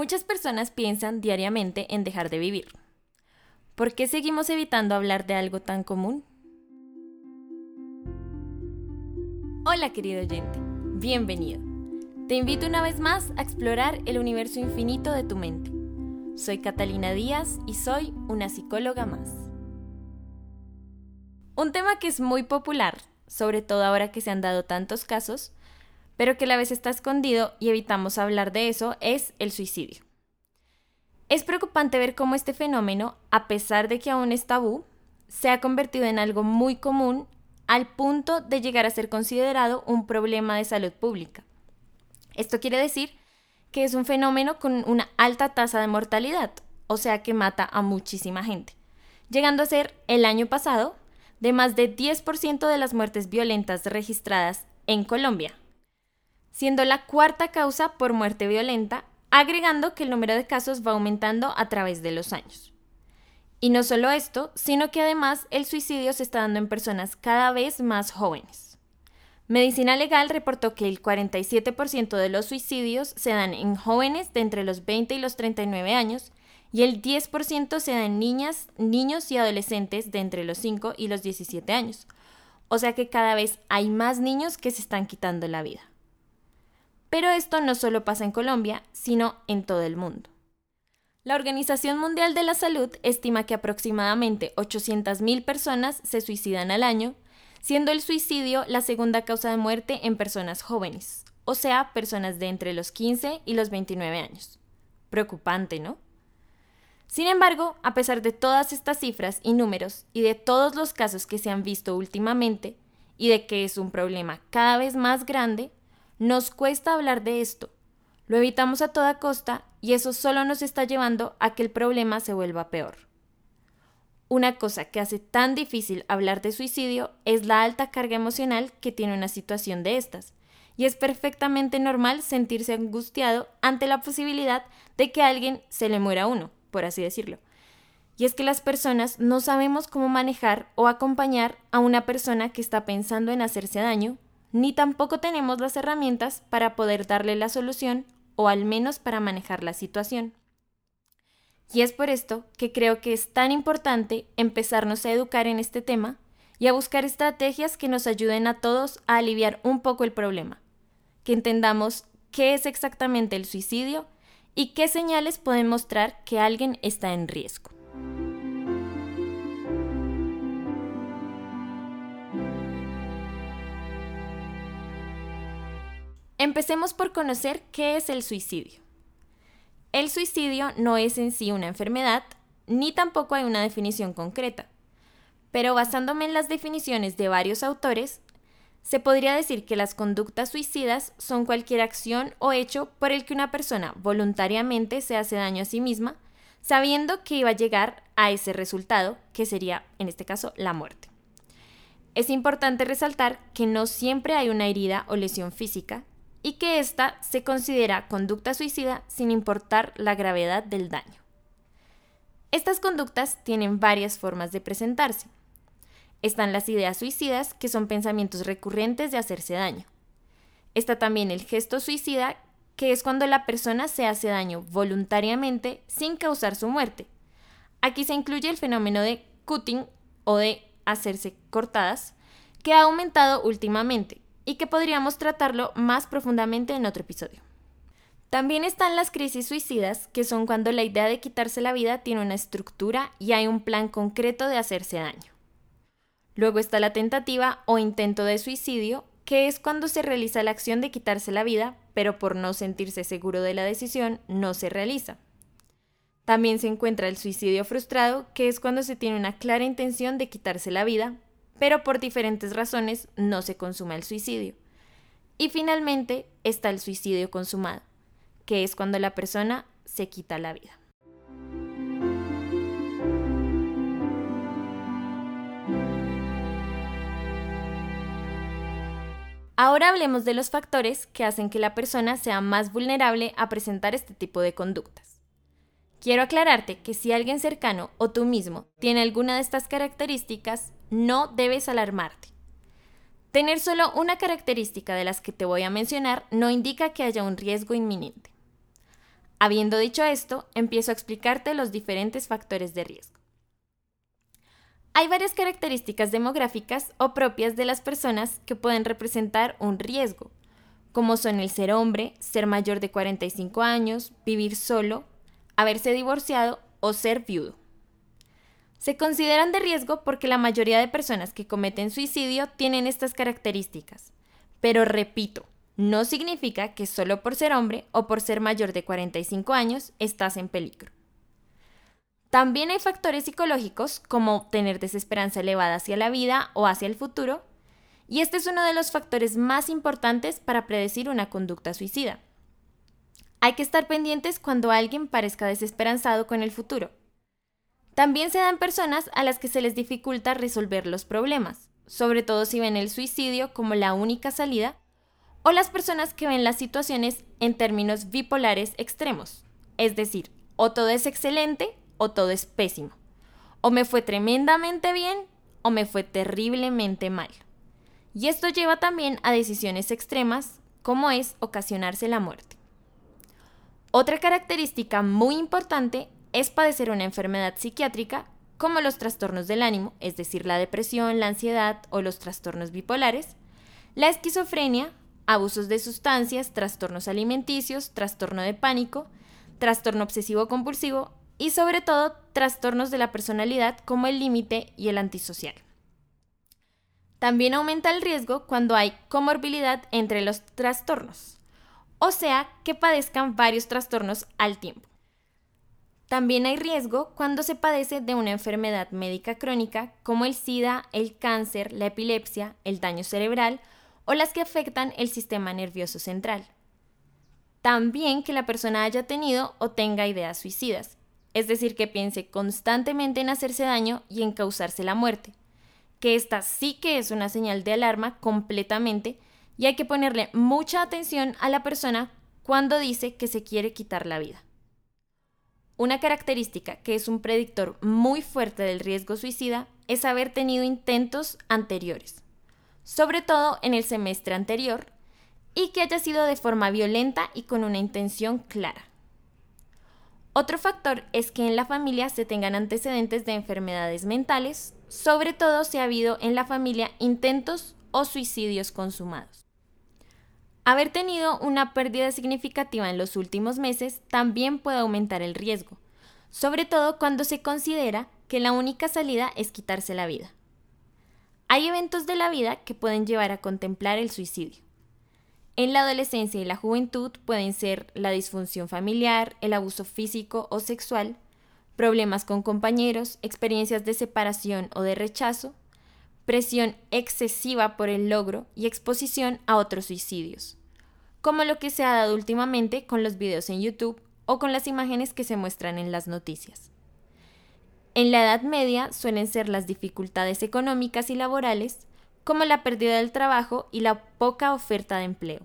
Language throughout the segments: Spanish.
Muchas personas piensan diariamente en dejar de vivir. ¿Por qué seguimos evitando hablar de algo tan común? Hola querido oyente, bienvenido. Te invito una vez más a explorar el universo infinito de tu mente. Soy Catalina Díaz y soy una psicóloga más. Un tema que es muy popular, sobre todo ahora que se han dado tantos casos, pero que a la vez está escondido y evitamos hablar de eso, es el suicidio. Es preocupante ver cómo este fenómeno, a pesar de que aún es tabú, se ha convertido en algo muy común al punto de llegar a ser considerado un problema de salud pública. Esto quiere decir que es un fenómeno con una alta tasa de mortalidad, o sea que mata a muchísima gente, llegando a ser el año pasado de más de 10% de las muertes violentas registradas en Colombia, siendo la cuarta causa por muerte violenta, agregando que el número de casos va aumentando a través de los años. Y no solo esto, sino que además el suicidio se está dando en personas cada vez más jóvenes. Medicina Legal reportó que el 47% de los suicidios se dan en jóvenes de entre los 20 y los 39 años y el 10% se da en niñas, niños y adolescentes de entre los 5 y los 17 años. O sea que cada vez hay más niños que se están quitando la vida. Pero esto no solo pasa en Colombia, sino en todo el mundo. La Organización Mundial de la Salud estima que aproximadamente 800.000 personas se suicidan al año, siendo el suicidio la segunda causa de muerte en personas jóvenes, o sea, personas de entre los 15 y los 29 años. Preocupante, ¿no? Sin embargo, a pesar de todas estas cifras y números y de todos los casos que se han visto últimamente, y de que es un problema cada vez más grande, nos cuesta hablar de esto. Lo evitamos a toda costa y eso solo nos está llevando a que el problema se vuelva peor. Una cosa que hace tan difícil hablar de suicidio es la alta carga emocional que tiene una situación de estas, y es perfectamente normal sentirse angustiado ante la posibilidad de que alguien se le muera a uno, por así decirlo. Y es que las personas no sabemos cómo manejar o acompañar a una persona que está pensando en hacerse daño ni tampoco tenemos las herramientas para poder darle la solución o al menos para manejar la situación. Y es por esto que creo que es tan importante empezarnos a educar en este tema y a buscar estrategias que nos ayuden a todos a aliviar un poco el problema, que entendamos qué es exactamente el suicidio y qué señales pueden mostrar que alguien está en riesgo. Empecemos por conocer qué es el suicidio. El suicidio no es en sí una enfermedad, ni tampoco hay una definición concreta. Pero basándome en las definiciones de varios autores, se podría decir que las conductas suicidas son cualquier acción o hecho por el que una persona voluntariamente se hace daño a sí misma, sabiendo que iba a llegar a ese resultado, que sería, en este caso, la muerte. Es importante resaltar que no siempre hay una herida o lesión física, y que ésta se considera conducta suicida sin importar la gravedad del daño. Estas conductas tienen varias formas de presentarse. Están las ideas suicidas, que son pensamientos recurrentes de hacerse daño. Está también el gesto suicida, que es cuando la persona se hace daño voluntariamente sin causar su muerte. Aquí se incluye el fenómeno de cutting o de hacerse cortadas, que ha aumentado últimamente, y que podríamos tratarlo más profundamente en otro episodio. También están las crisis suicidas, que son cuando la idea de quitarse la vida tiene una estructura y hay un plan concreto de hacerse daño. Luego está la tentativa o intento de suicidio, que es cuando se realiza la acción de quitarse la vida, pero por no sentirse seguro de la decisión no se realiza. También se encuentra el suicidio frustrado, que es cuando se tiene una clara intención de quitarse la vida, pero por diferentes razones no se consuma el suicidio. Y finalmente está el suicidio consumado, que es cuando la persona se quita la vida. Ahora hablemos de los factores que hacen que la persona sea más vulnerable a presentar este tipo de conductas. Quiero aclararte que si alguien cercano o tú mismo tiene alguna de estas características, no debes alarmarte. Tener solo una característica de las que te voy a mencionar no indica que haya un riesgo inminente. Habiendo dicho esto, empiezo a explicarte los diferentes factores de riesgo. Hay varias características demográficas o propias de las personas que pueden representar un riesgo, como son el ser hombre, ser mayor de 45 años, vivir solo, haberse divorciado o ser viudo. Se consideran de riesgo porque la mayoría de personas que cometen suicidio tienen estas características. Pero repito, no significa que solo por ser hombre o por ser mayor de 45 años estás en peligro. También hay factores psicológicos como tener desesperanza elevada hacia la vida o hacia el futuro, y este es uno de los factores más importantes para predecir una conducta suicida. Hay que estar pendientes cuando alguien parezca desesperanzado con el futuro. También se dan personas a las que se les dificulta resolver los problemas, sobre todo si ven el suicidio como la única salida, o las personas que ven las situaciones en términos bipolares extremos, es decir, o todo es excelente o todo es pésimo, o me fue tremendamente bien o me fue terriblemente mal. Y esto lleva también a decisiones extremas, como es ocasionarse la muerte. Otra característica muy importante es padecer una enfermedad psiquiátrica como los trastornos del ánimo, es decir, la depresión, la ansiedad o los trastornos bipolares, la esquizofrenia, abusos de sustancias, trastornos alimenticios, trastorno de pánico, trastorno obsesivo compulsivo y sobre todo trastornos de la personalidad como el límite y el antisocial. También aumenta el riesgo cuando hay comorbilidad entre los trastornos, o sea, que padezcan varios trastornos al tiempo. También hay riesgo cuando se padece de una enfermedad médica crónica como el SIDA, el cáncer, la epilepsia, el daño cerebral o las que afectan el sistema nervioso central. También que la persona haya tenido o tenga ideas suicidas, es decir, que piense constantemente en hacerse daño y en causarse la muerte, que esta sí que es una señal de alarma completamente y hay que ponerle mucha atención a la persona cuando dice que se quiere quitar la vida. Una característica que es un predictor muy fuerte del riesgo suicida es haber tenido intentos anteriores, sobre todo en el semestre anterior, y que haya sido de forma violenta y con una intención clara. Otro factor es que en la familia se tengan antecedentes de enfermedades mentales, sobre todo si ha habido en la familia intentos o suicidios consumados. Haber tenido una pérdida significativa en los últimos meses también puede aumentar el riesgo, sobre todo cuando se considera que la única salida es quitarse la vida. Hay eventos de la vida que pueden llevar a contemplar el suicidio. En la adolescencia y la juventud pueden ser la disfunción familiar, el abuso físico o sexual, problemas con compañeros, experiencias de separación o de rechazo, presión excesiva por el logro y exposición a otros suicidios, como lo que se ha dado últimamente con los videos en YouTube o con las imágenes que se muestran en las noticias. En la Edad Media suelen ser las dificultades económicas y laborales, como la pérdida del trabajo y la poca oferta de empleo.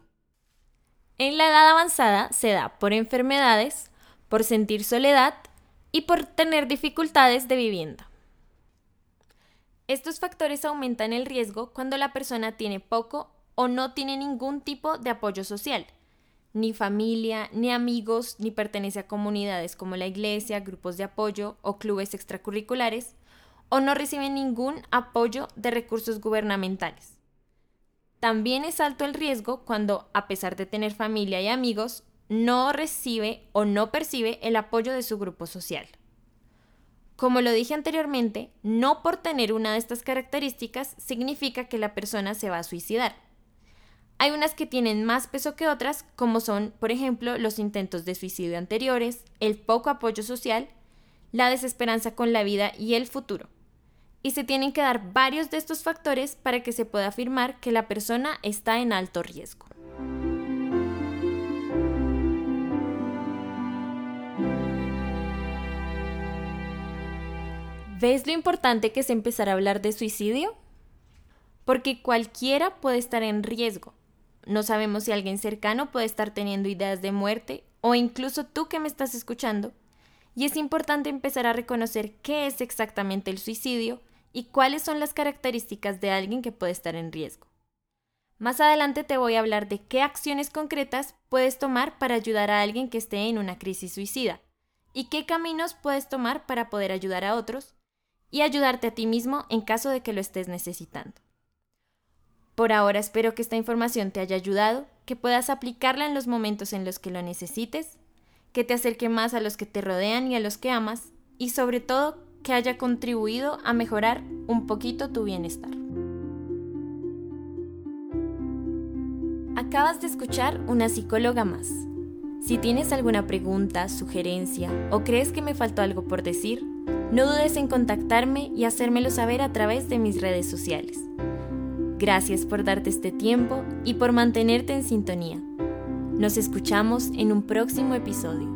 En la edad avanzada se da por enfermedades, por sentir soledad y por tener dificultades de vivienda. Estos factores aumentan el riesgo cuando la persona tiene poco o no tiene ningún tipo de apoyo social, ni familia, ni amigos, ni pertenece a comunidades como la iglesia, grupos de apoyo o clubes extracurriculares, o no recibe ningún apoyo de recursos gubernamentales. También es alto el riesgo cuando, a pesar de tener familia y amigos, no recibe o no percibe el apoyo de su grupo social. Como lo dije anteriormente, no por tener una de estas características significa que la persona se va a suicidar. Hay unas que tienen más peso que otras, como son, por ejemplo, los intentos de suicidio anteriores, el poco apoyo social, la desesperanza con la vida y el futuro. Y se tienen que dar varios de estos factores para que se pueda afirmar que la persona está en alto riesgo. ¿Ves lo importante que es empezar a hablar de suicidio? Porque cualquiera puede estar en riesgo. No sabemos si alguien cercano puede estar teniendo ideas de muerte o incluso tú que me estás escuchando. Y es importante empezar a reconocer qué es exactamente el suicidio y cuáles son las características de alguien que puede estar en riesgo. Más adelante te voy a hablar de qué acciones concretas puedes tomar para ayudar a alguien que esté en una crisis suicida y qué caminos puedes tomar para poder ayudar a otros y ayudarte a ti mismo en caso de que lo estés necesitando. Por ahora espero que esta información te haya ayudado, que puedas aplicarla en los momentos en los que lo necesites, que te acerque más a los que te rodean y a los que amas y sobre todo que haya contribuido a mejorar un poquito tu bienestar. Acabas de escuchar una psicóloga más. Si tienes alguna pregunta, sugerencia o crees que me faltó algo por decir, no dudes en contactarme y hacérmelo saber a través de mis redes sociales. Gracias por darte este tiempo y por mantenerte en sintonía. Nos escuchamos en un próximo episodio.